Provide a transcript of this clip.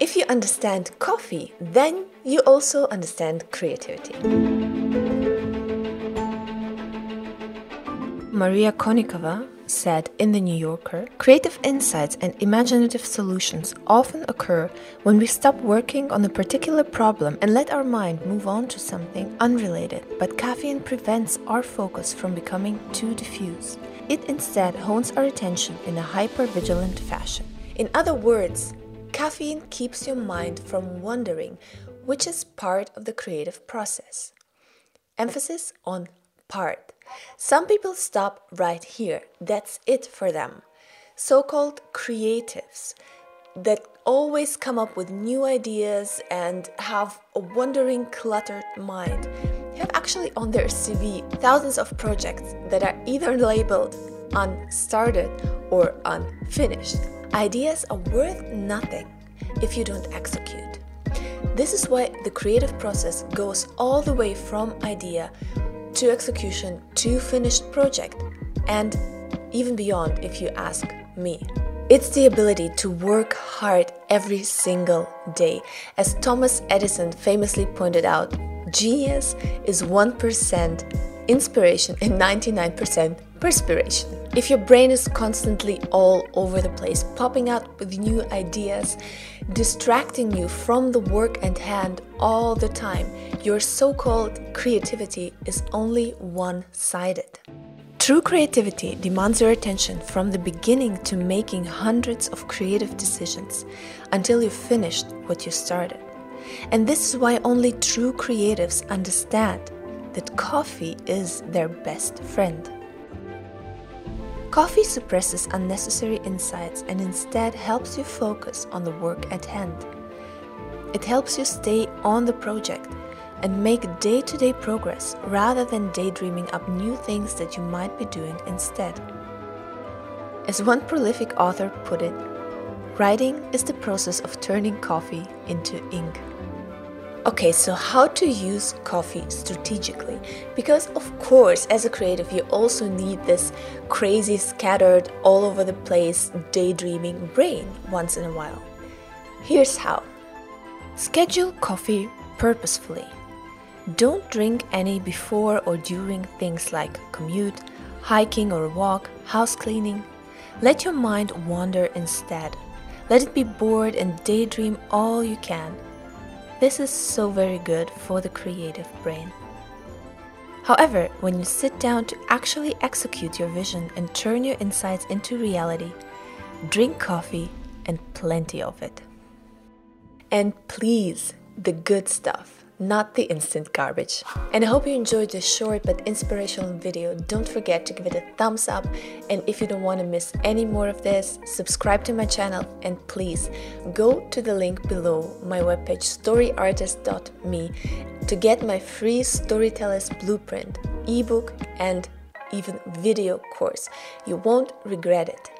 If you understand coffee, then you also understand creativity. Maria Konnikova said in The New Yorker Creative insights and imaginative solutions often occur when we stop working on a particular problem and let our mind move on to something unrelated. But caffeine prevents our focus from becoming too diffuse. It instead hones our attention in a hyper vigilant fashion. In other words, caffeine keeps your mind from wandering, which is part of the creative process. Emphasis on part. Some people stop right here. That's it for them. So called creatives that always come up with new ideas and have a wandering, cluttered mind have actually on their CV thousands of projects that are either labeled unstarted or unfinished. Ideas are worth nothing if you don't execute. This is why the creative process goes all the way from idea to execution to finished project and even beyond if you ask me. It's the ability to work hard every single day. As Thomas Edison famously pointed out, genius is 1% inspiration and 99% perspiration. If your brain is constantly all over the place, popping out with new ideas, distracting you from the work at hand all the time, your so called creativity is only one sided. True creativity demands your attention from the beginning to making hundreds of creative decisions until you've finished what you started. And this is why only true creatives understand that coffee is their best friend. Coffee suppresses unnecessary insights and instead helps you focus on the work at hand. It helps you stay on the project and make day to day progress rather than daydreaming up new things that you might be doing instead. As one prolific author put it, writing is the process of turning coffee into ink. Okay, so how to use coffee strategically? Because, of course, as a creative, you also need this crazy, scattered, all over the place, daydreaming brain once in a while. Here's how schedule coffee purposefully. Don't drink any before or during things like commute, hiking or walk, house cleaning. Let your mind wander instead. Let it be bored and daydream all you can this is so very good for the creative brain. However, when you sit down to actually execute your vision and turn your insights into reality, drink coffee and plenty of it. And please, the good stuff not the instant garbage. And I hope you enjoyed this short but inspirational video. Don't forget to give it a thumbs up. And if you don't want to miss any more of this, subscribe to my channel and please go to the link below my webpage storyartist.me to get my free storyteller's blueprint, ebook, and even video course. You won't regret it.